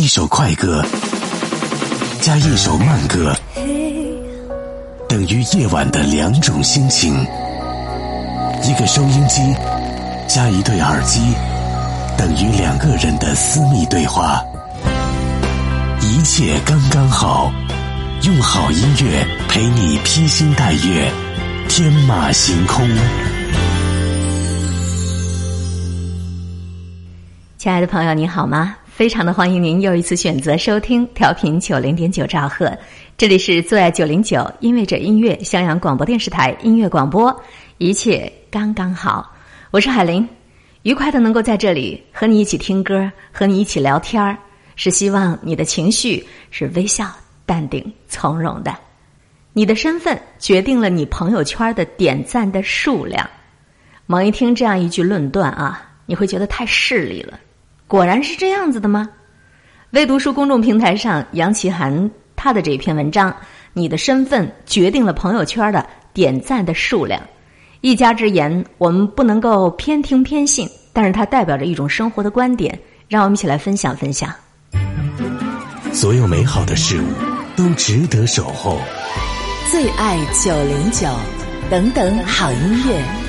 一首快歌加一首慢歌，等于夜晚的两种心情。一个收音机加一对耳机，等于两个人的私密对话。一切刚刚好，用好音乐陪你披星戴月，天马行空。亲爱的朋友，你好吗？非常的欢迎您又一次选择收听调频九零点九兆赫，这里是最爱九零九音乐者音乐襄阳广播电视台音乐广播，一切刚刚好。我是海玲，愉快的能够在这里和你一起听歌，和你一起聊天儿，是希望你的情绪是微笑、淡定、从容的。你的身份决定了你朋友圈的点赞的数量。猛一听这样一句论断啊，你会觉得太势利了。果然是这样子的吗？微读书公众平台上，杨奇涵他的这篇文章，你的身份决定了朋友圈的点赞的数量。一家之言，我们不能够偏听偏信，但是它代表着一种生活的观点，让我们一起来分享分享。所有美好的事物都值得守候。最爱九零九，等等好音乐。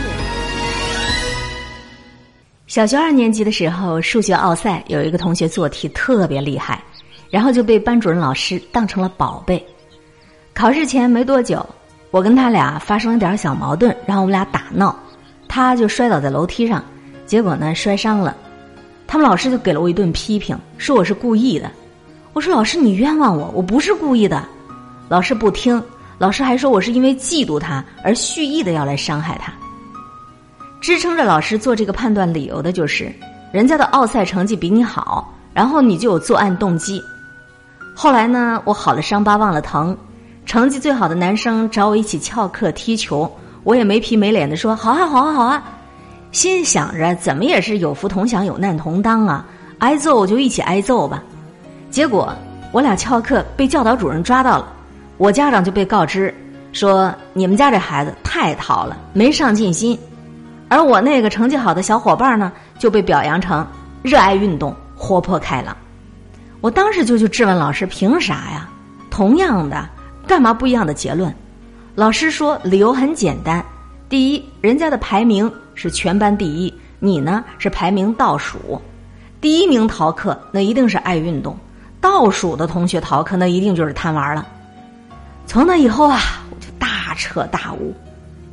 小学二年级的时候，数学奥赛有一个同学做题特别厉害，然后就被班主任老师当成了宝贝。考试前没多久，我跟他俩发生了点小矛盾，然后我们俩打闹，他就摔倒在楼梯上，结果呢摔伤了。他们老师就给了我一顿批评，说我是故意的。我说老师你冤枉我，我不是故意的。老师不听，老师还说我是因为嫉妒他而蓄意的要来伤害他。支撑着老师做这个判断理由的就是，人家的奥赛成绩比你好，然后你就有作案动机。后来呢，我好了伤疤忘了疼，成绩最好的男生找我一起翘课踢球，我也没皮没脸的说好啊好啊好啊，心想着怎么也是有福同享有难同当啊，挨揍就一起挨揍吧。结果我俩翘课被教导主任抓到了，我家长就被告知说你们家这孩子太淘了，没上进心。而我那个成绩好的小伙伴呢，就被表扬成热爱运动、活泼开朗。我当时就去质问老师：“凭啥呀？同样的，干嘛不一样的结论？”老师说：“理由很简单，第一，人家的排名是全班第一，你呢是排名倒数。第一名逃课，那一定是爱运动；倒数的同学逃课，那一定就是贪玩了。”从那以后啊，我就大彻大悟：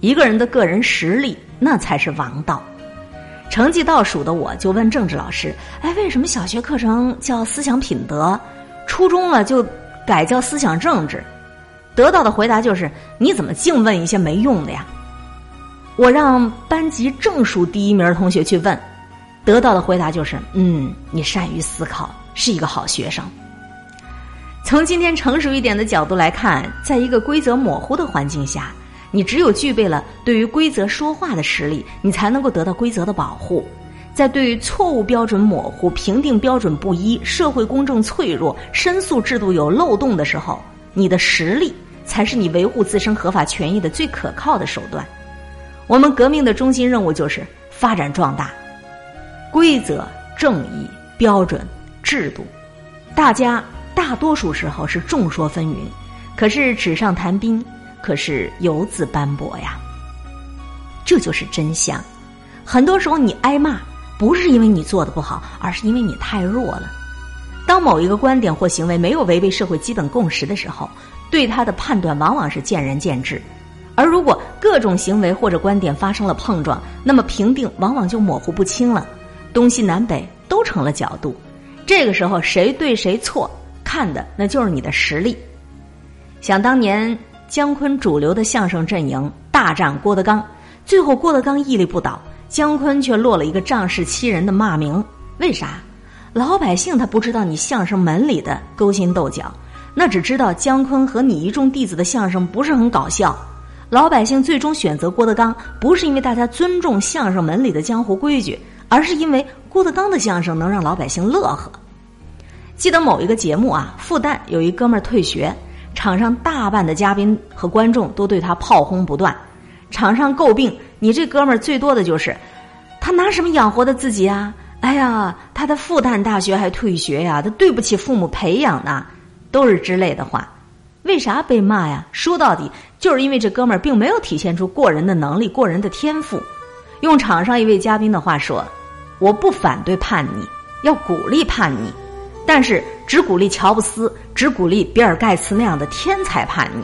一个人的个人实力。那才是王道。成绩倒数的我就问政治老师：“哎，为什么小学课程叫思想品德，初中了就改叫思想政治？”得到的回答就是：“你怎么净问一些没用的呀？”我让班级正数第一名同学去问，得到的回答就是：“嗯，你善于思考，是一个好学生。”从今天成熟一点的角度来看，在一个规则模糊的环境下。你只有具备了对于规则说话的实力，你才能够得到规则的保护。在对于错误标准模糊、评定标准不一、社会公正脆弱、申诉制度有漏洞的时候，你的实力才是你维护自身合法权益的最可靠的手段。我们革命的中心任务就是发展壮大规则、正义、标准、制度。大家大多数时候是众说纷纭，可是纸上谈兵。可是游子斑驳呀，这就是真相。很多时候你挨骂，不是因为你做的不好，而是因为你太弱了。当某一个观点或行为没有违背社会基本共识的时候，对他的判断往往是见仁见智。而如果各种行为或者观点发生了碰撞，那么评定往往就模糊不清了，东西南北都成了角度。这个时候谁对谁错，看的那就是你的实力。想当年。姜昆主流的相声阵营大战郭德纲，最后郭德纲屹立不倒，姜昆却落了一个仗势欺人的骂名。为啥？老百姓他不知道你相声门里的勾心斗角，那只知道姜昆和你一众弟子的相声不是很搞笑。老百姓最终选择郭德纲，不是因为大家尊重相声门里的江湖规矩，而是因为郭德纲的相声能让老百姓乐呵。记得某一个节目啊，复旦有一哥们儿退学。场上大半的嘉宾和观众都对他炮轰不断，场上诟病你这哥们儿最多的就是，他拿什么养活的自己啊？哎呀，他的复旦大学还退学呀，他对不起父母培养的，都是之类的话。为啥被骂呀？说到底，就是因为这哥们儿并没有体现出过人的能力、过人的天赋。用场上一位嘉宾的话说：“我不反对叛逆，要鼓励叛逆，但是只鼓励乔布斯、只鼓励比尔盖茨那样的天才叛逆。”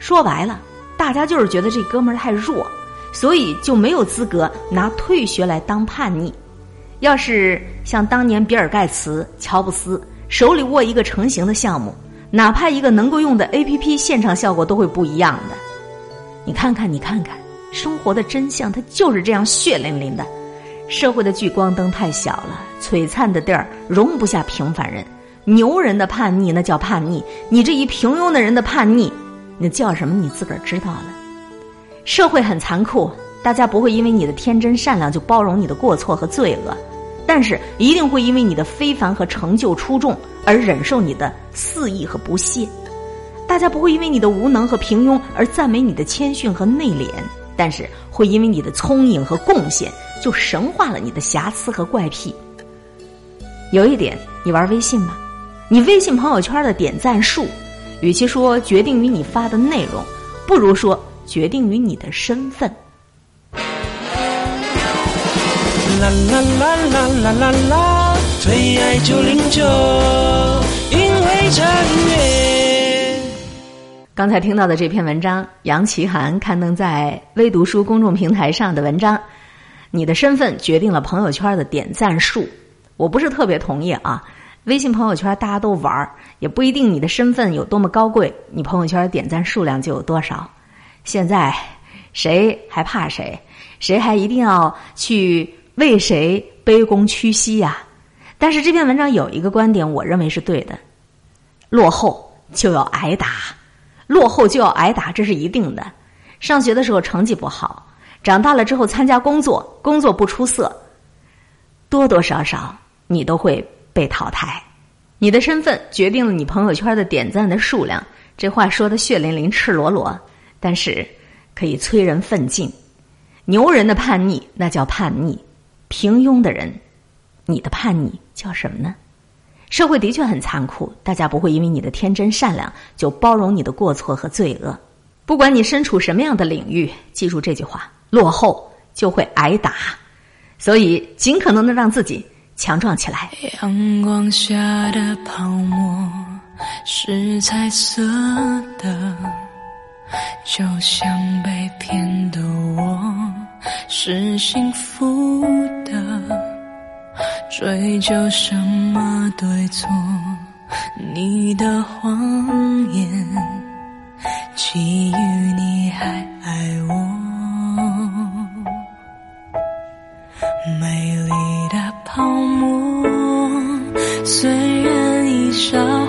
说白了，大家就是觉得这哥们儿太弱，所以就没有资格拿退学来当叛逆。要是像当年比尔盖茨、乔布斯手里握一个成型的项目。哪怕一个能够用的 A P P，现场效果都会不一样的。你看看，你看看，生活的真相，它就是这样血淋淋的。社会的聚光灯太小了，璀璨的地儿容不下平凡人。牛人的叛逆那叫叛逆，你这一平庸的人的叛逆，那叫什么？你自个儿知道了。社会很残酷，大家不会因为你的天真善良就包容你的过错和罪恶。但是一定会因为你的非凡和成就出众而忍受你的肆意和不屑，大家不会因为你的无能和平庸而赞美你的谦逊和内敛，但是会因为你的聪颖和贡献就神化了你的瑕疵和怪癖。有一点，你玩微信吗？你微信朋友圈的点赞数，与其说决定于你发的内容，不如说决定于你的身份。啦啦啦啦啦啦啦！最爱九零九，因为这音乐。刚才听到的这篇文章，杨奇涵刊登在微读书公众平台上的文章，你的身份决定了朋友圈的点赞数。我不是特别同意啊，微信朋友圈大家都玩儿，也不一定你的身份有多么高贵，你朋友圈点赞数量就有多少。现在谁还怕谁？谁还一定要去？为谁卑躬屈膝呀？但是这篇文章有一个观点，我认为是对的：落后就要挨打，落后就要挨打，这是一定的。上学的时候成绩不好，长大了之后参加工作，工作不出色，多多少少你都会被淘汰。你的身份决定了你朋友圈的点赞的数量，这话说的血淋淋、赤裸裸，但是可以催人奋进。牛人的叛逆，那叫叛逆。平庸的人，你的叛逆叫什么呢？社会的确很残酷，大家不会因为你的天真善良就包容你的过错和罪恶。不管你身处什么样的领域，记住这句话：落后就会挨打。所以，尽可能的让自己强壮起来。阳光下的泡沫是彩色的，就像被骗的我。是幸福的，追究什么对错？你的谎言，基于你还爱我，美丽的泡沫，虽然一刹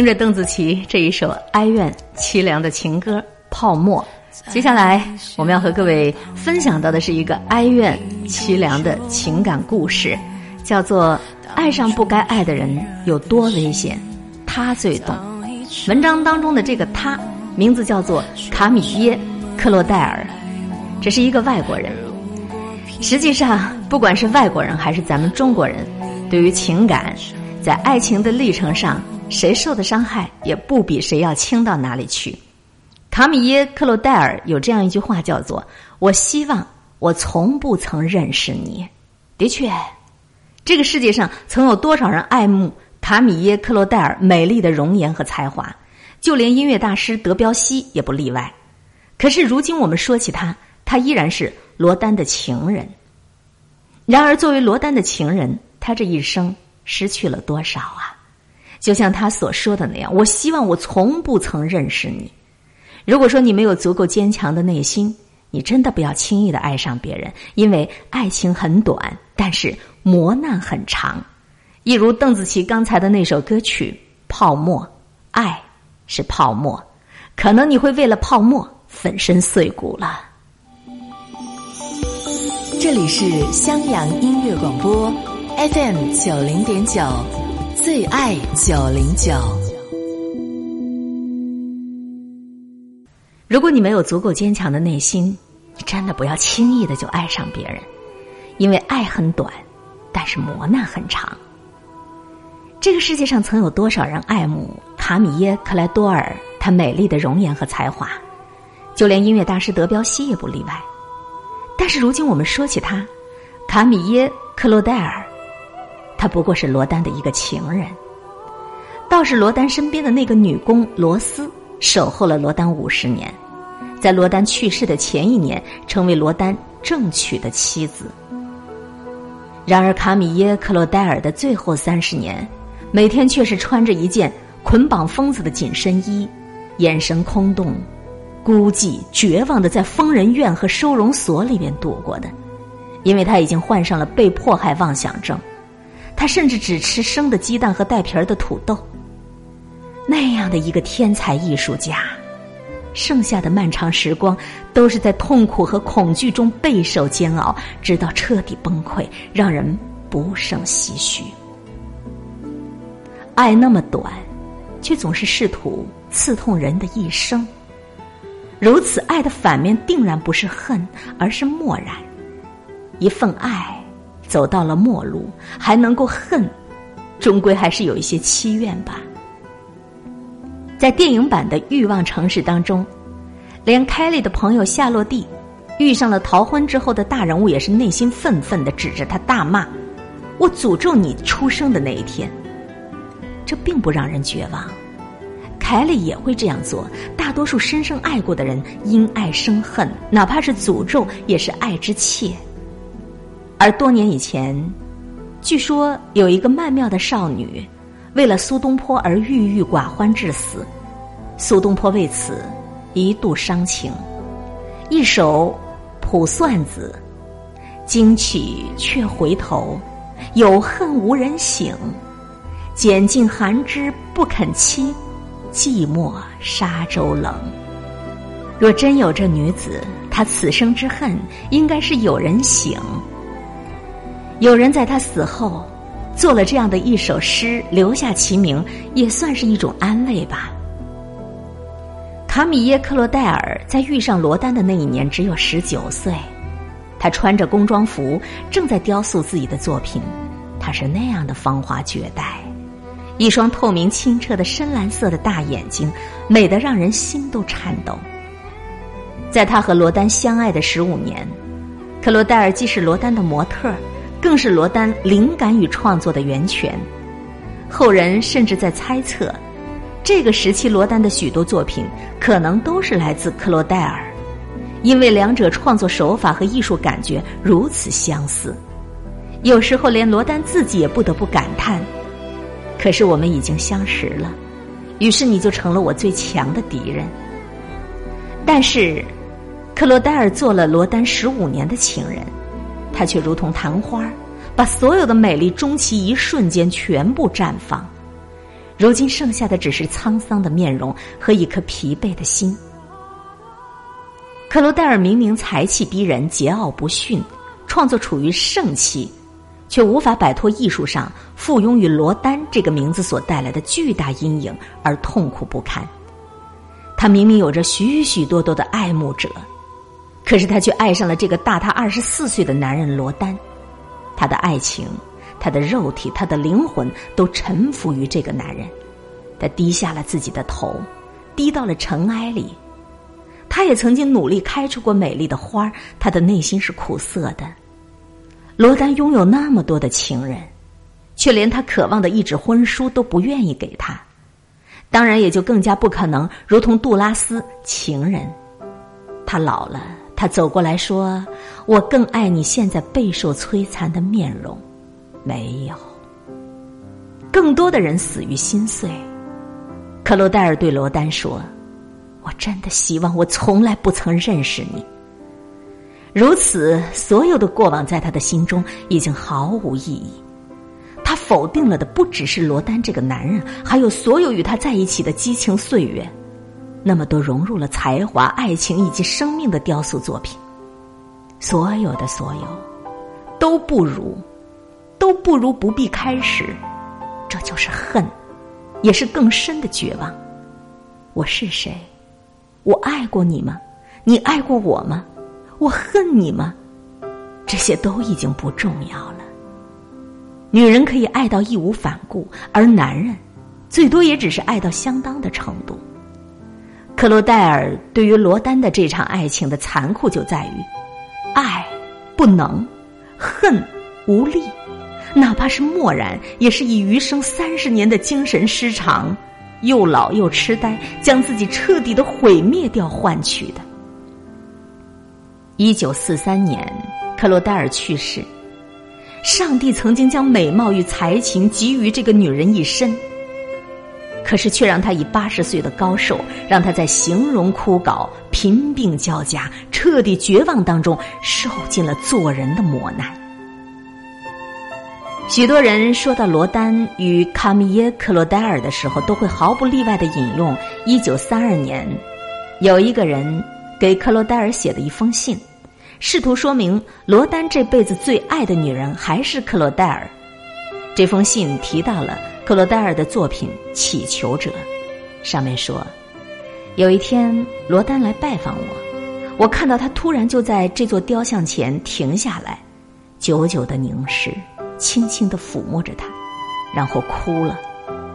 听着邓紫棋这一首哀怨凄凉的情歌《泡沫》，接下来我们要和各位分享到的是一个哀怨凄凉的情感故事，叫做《爱上不该爱的人有多危险》，他最懂。文章当中的这个他，名字叫做卡米耶·克洛戴尔，这是一个外国人。实际上，不管是外国人还是咱们中国人，对于情感，在爱情的历程上，谁受的伤害也不比谁要轻到哪里去。卡米耶·克洛戴尔有这样一句话，叫做：“我希望我从不曾认识你。”的确，这个世界上曾有多少人爱慕卡米耶·克洛戴尔美丽的容颜和才华，就连音乐大师德彪西也不例外。可是如今我们说起他，他依然是。罗丹的情人。然而，作为罗丹的情人，他这一生失去了多少啊？就像他所说的那样：“我希望我从不曾认识你。”如果说你没有足够坚强的内心，你真的不要轻易的爱上别人，因为爱情很短，但是磨难很长。一如邓紫棋刚才的那首歌曲《泡沫》，爱是泡沫，可能你会为了泡沫粉身碎骨了。这里是襄阳音乐广播，FM 九零点九，最爱九零九。如果你没有足够坚强的内心，你真的不要轻易的就爱上别人，因为爱很短，但是磨难很长。这个世界上曾有多少人爱慕卡米耶·克莱多尔，她美丽的容颜和才华，就连音乐大师德彪西也不例外。但是如今我们说起他，卡米耶·克洛戴尔，他不过是罗丹的一个情人。倒是罗丹身边的那个女工罗斯，守候了罗丹五十年，在罗丹去世的前一年，成为罗丹正娶的妻子。然而卡米耶·克洛戴尔的最后三十年，每天却是穿着一件捆绑疯子的紧身衣，眼神空洞。孤寂、绝望的在疯人院和收容所里面度过的，因为他已经患上了被迫害妄想症，他甚至只吃生的鸡蛋和带皮儿的土豆。那样的一个天才艺术家，剩下的漫长时光都是在痛苦和恐惧中备受煎熬，直到彻底崩溃，让人不胜唏嘘。爱那么短，却总是试图刺痛人的一生。如此爱的反面，定然不是恨，而是漠然。一份爱走到了末路，还能够恨，终归还是有一些凄怨吧。在电影版的《欲望城市》当中，连凯莉的朋友夏洛蒂遇上了逃婚之后的大人物，也是内心愤愤的指着他大骂：“我诅咒你出生的那一天！”这并不让人绝望。凯莉也会这样做。大多数深深爱过的人，因爱生恨，哪怕是诅咒，也是爱之切。而多年以前，据说有一个曼妙的少女，为了苏东坡而郁郁寡欢致死。苏东坡为此一度伤情，一首《卜算子》：“惊起却回头，有恨无人省。拣尽寒枝不肯栖。”寂寞沙洲冷。若真有这女子，她此生之恨应该是有人醒。有人在他死后做了这样的一首诗，留下其名，也算是一种安慰吧。卡米耶·克洛代尔在遇上罗丹的那一年只有十九岁，他穿着工装服，正在雕塑自己的作品，他是那样的芳华绝代。一双透明清澈的深蓝色的大眼睛，美得让人心都颤抖。在他和罗丹相爱的十五年，克罗代尔既是罗丹的模特，更是罗丹灵感与创作的源泉。后人甚至在猜测，这个时期罗丹的许多作品可能都是来自克罗戴尔，因为两者创作手法和艺术感觉如此相似。有时候连罗丹自己也不得不感叹。可是我们已经相识了，于是你就成了我最强的敌人。但是，克罗戴尔做了罗丹十五年的情人，他却如同昙花，把所有的美丽终其一瞬间全部绽放。如今剩下的只是沧桑的面容和一颗疲惫的心。克罗戴尔明明才气逼人、桀骜不驯，创作处于盛期，却无法摆脱艺术上附庸于罗丹这个名字所带来的巨大阴影而痛苦不堪。他明明有着许许多多的爱慕者，可是他却爱上了这个大他二十四岁的男人罗丹。他的爱情。他的肉体，他的灵魂都臣服于这个男人，他低下了自己的头，低到了尘埃里。他也曾经努力开出过美丽的花他的内心是苦涩的。罗丹拥有那么多的情人，却连他渴望的一纸婚书都不愿意给他，当然也就更加不可能如同杜拉斯情人。他老了，他走过来说：“我更爱你现在备受摧残的面容。”没有，更多的人死于心碎。克罗戴尔对罗丹说：“我真的希望我从来不曾认识你。”如此，所有的过往在他的心中已经毫无意义。他否定了的不只是罗丹这个男人，还有所有与他在一起的激情岁月，那么多融入了才华、爱情以及生命的雕塑作品。所有的所有，都不如。都不如不必开始，这就是恨，也是更深的绝望。我是谁？我爱过你吗？你爱过我吗？我恨你吗？这些都已经不重要了。女人可以爱到义无反顾，而男人最多也只是爱到相当的程度。克罗戴尔对于罗丹的这场爱情的残酷就在于：爱不能，恨无力。哪怕是漠然，也是以余生三十年的精神失常、又老又痴呆，将自己彻底的毁灭掉换取的。一九四三年，克罗戴尔去世。上帝曾经将美貌与才情给予这个女人一身，可是却让他以八十岁的高寿，让他在形容枯槁、贫病交加、彻底绝望当中，受尽了做人的磨难。许多人说到罗丹与卡米耶·克罗戴尔的时候，都会毫不例外的引用一九三二年有一个人给克罗戴尔写的一封信，试图说明罗丹这辈子最爱的女人还是克罗戴尔。这封信提到了克罗戴尔的作品《乞求者》，上面说，有一天罗丹来拜访我，我看到他突然就在这座雕像前停下来，久久的凝视。轻轻的抚摸着他，然后哭了。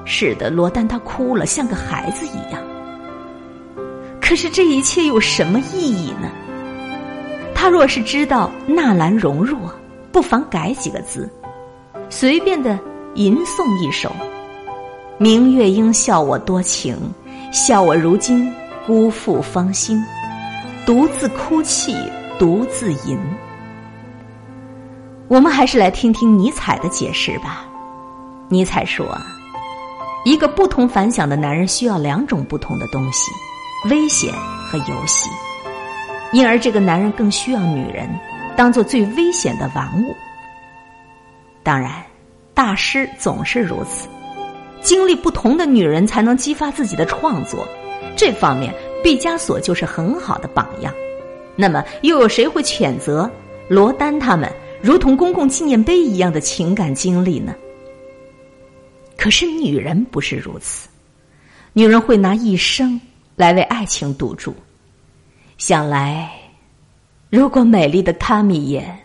是的，罗丹他哭了，像个孩子一样。可是这一切有什么意义呢？他若是知道纳兰容若，不妨改几个字，随便的吟诵一首：“明月应笑我多情，笑我如今辜负芳心，独自哭泣，独自吟。”我们还是来听听尼采的解释吧。尼采说：“一个不同凡响的男人需要两种不同的东西，危险和游戏。因而，这个男人更需要女人，当做最危险的玩物。当然，大师总是如此，经历不同的女人才能激发自己的创作。这方面，毕加索就是很好的榜样。那么，又有谁会谴责罗丹他们？”如同公共纪念碑一样的情感经历呢？可是女人不是如此，女人会拿一生来为爱情赌注。想来，如果美丽的卡米耶·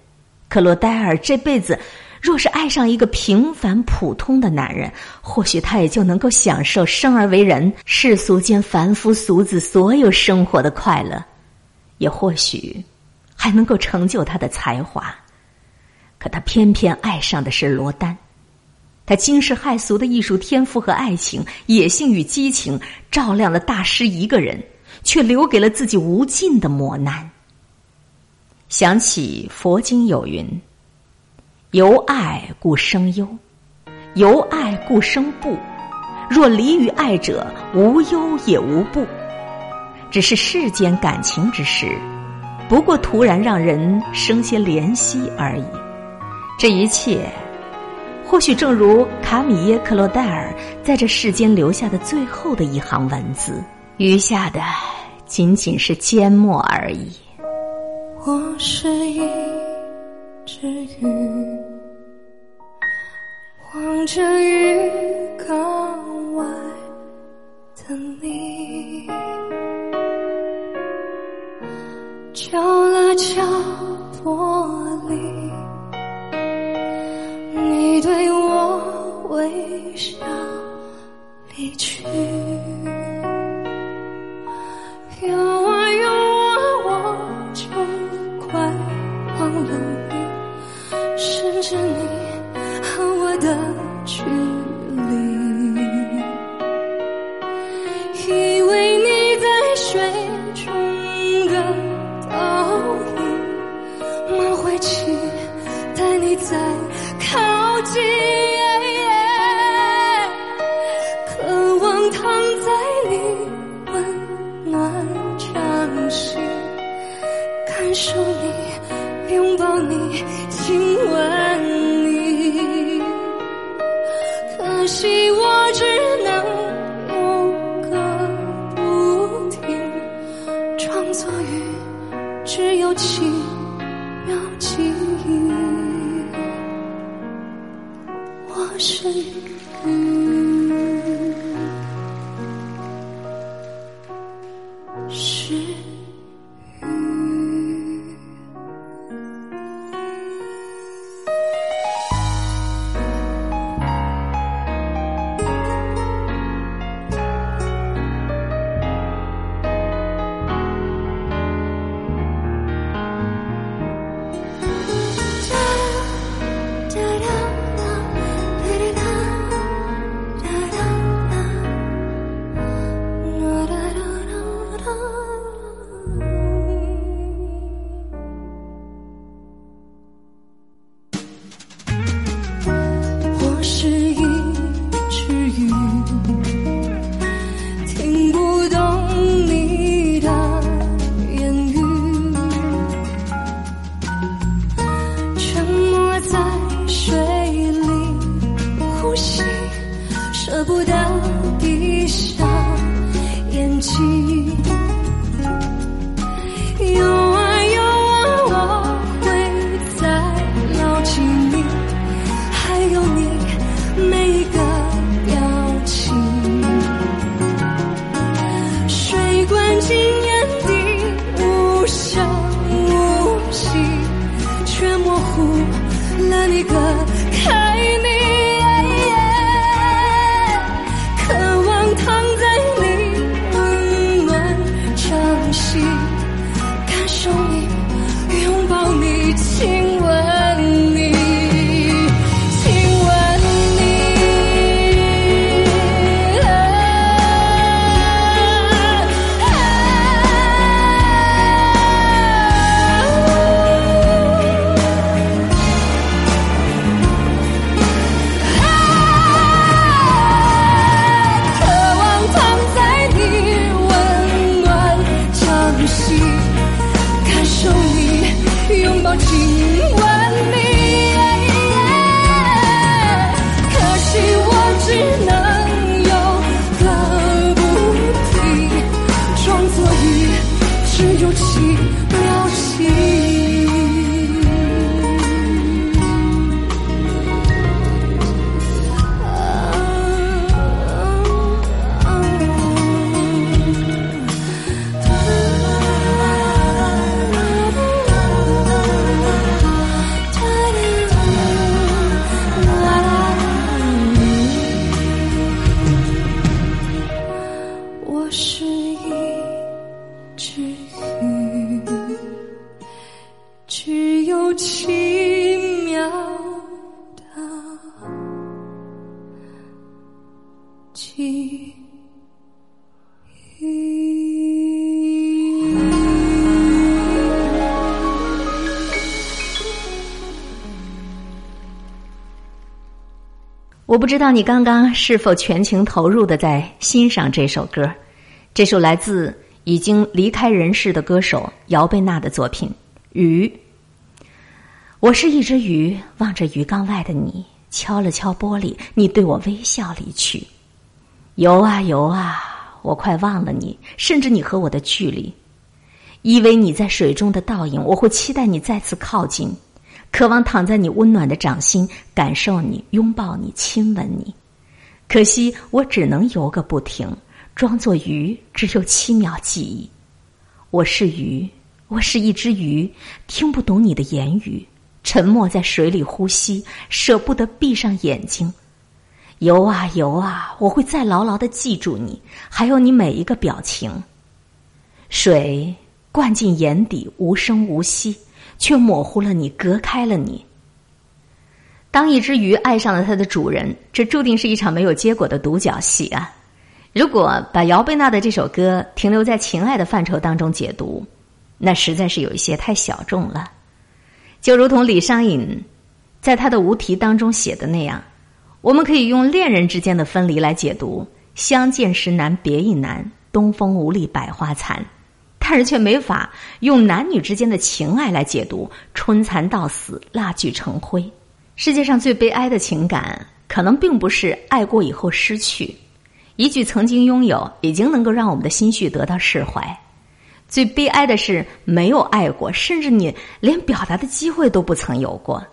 克罗戴尔这辈子若是爱上一个平凡普通的男人，或许她也就能够享受生而为人、世俗间凡夫俗子所有生活的快乐，也或许还能够成就她的才华。可他偏偏爱上的是罗丹，他惊世骇俗的艺术天赋和爱情、野性与激情，照亮了大师一个人，却留给了自己无尽的磨难。想起佛经有云：“由爱故生忧，由爱故生怖。若离于爱者，无忧也无怖。只是世间感情之事，不过突然让人生些怜惜而已。”这一切，或许正如卡米耶·克洛戴尔在这世间留下的最后的一行文字，余下的仅仅是缄默而已。我是一只鱼，望着鱼缸外的你，敲了敲玻璃。你对我微笑，离去。所以只有轻描记忆我是雨雨我不知道你刚刚是否全情投入的在欣赏这首歌，这首来自已经离开人世的歌手姚贝娜的作品《鱼》。我是一只鱼，望着鱼缸外的你，敲了敲玻璃，你对我微笑离去。游啊游啊，我快忘了你，甚至你和我的距离。依偎你在水中的倒影，我会期待你再次靠近，渴望躺在你温暖的掌心，感受你，拥抱你，亲吻你。可惜我只能游个不停，装作鱼，只有七秒记忆。我是鱼，我是一只鱼，听不懂你的言语，沉默在水里呼吸，舍不得闭上眼睛。游啊游啊，我会再牢牢的记住你，还有你每一个表情。水灌进眼底，无声无息，却模糊了你，隔开了你。当一只鱼爱上了它的主人，这注定是一场没有结果的独角戏啊！如果把姚贝娜的这首歌停留在情爱的范畴当中解读，那实在是有一些太小众了。就如同李商隐在他的《无题》当中写的那样。我们可以用恋人之间的分离来解读“相见时难别亦难，东风无力百花残”，但是却没法用男女之间的情爱来解读“春蚕到死，蜡炬成灰”。世界上最悲哀的情感，可能并不是爱过以后失去，一句曾经拥有，已经能够让我们的心绪得到释怀。最悲哀的是没有爱过，甚至你连表达的机会都不曾有过。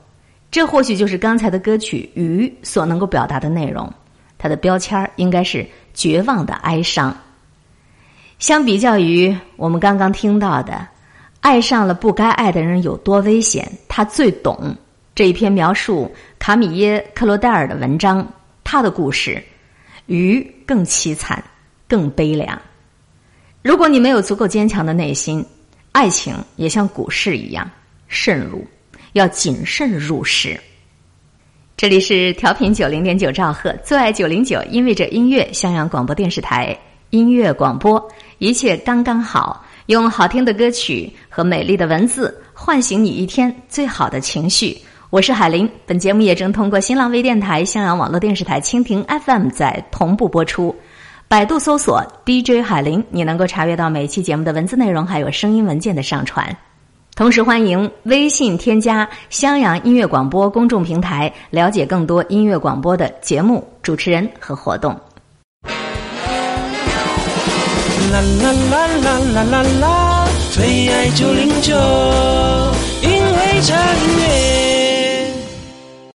这或许就是刚才的歌曲《鱼》所能够表达的内容，它的标签应该是绝望的哀伤。相比较于我们刚刚听到的“爱上了不该爱的人有多危险”，他最懂这一篇描述卡米耶·克罗戴尔的文章，他的故事《鱼》更凄惨、更悲凉。如果你没有足够坚强的内心，爱情也像股市一样渗入。要谨慎入市。这里是调频九零点九兆赫，最爱九零九，因为这音乐，襄阳广播电视台音乐广播，一切刚刚好，用好听的歌曲和美丽的文字唤醒你一天最好的情绪。我是海林，本节目也正通过新浪微电台、襄阳网络电视台、蜻蜓 FM 在同步播出。百度搜索 DJ 海林，你能够查阅到每期节目的文字内容，还有声音文件的上传。同时欢迎微信添加襄阳音乐广播公众平台，了解更多音乐广播的节目、主持人和活动。啦啦啦啦啦啦啦，最爱九零九，因为音乐。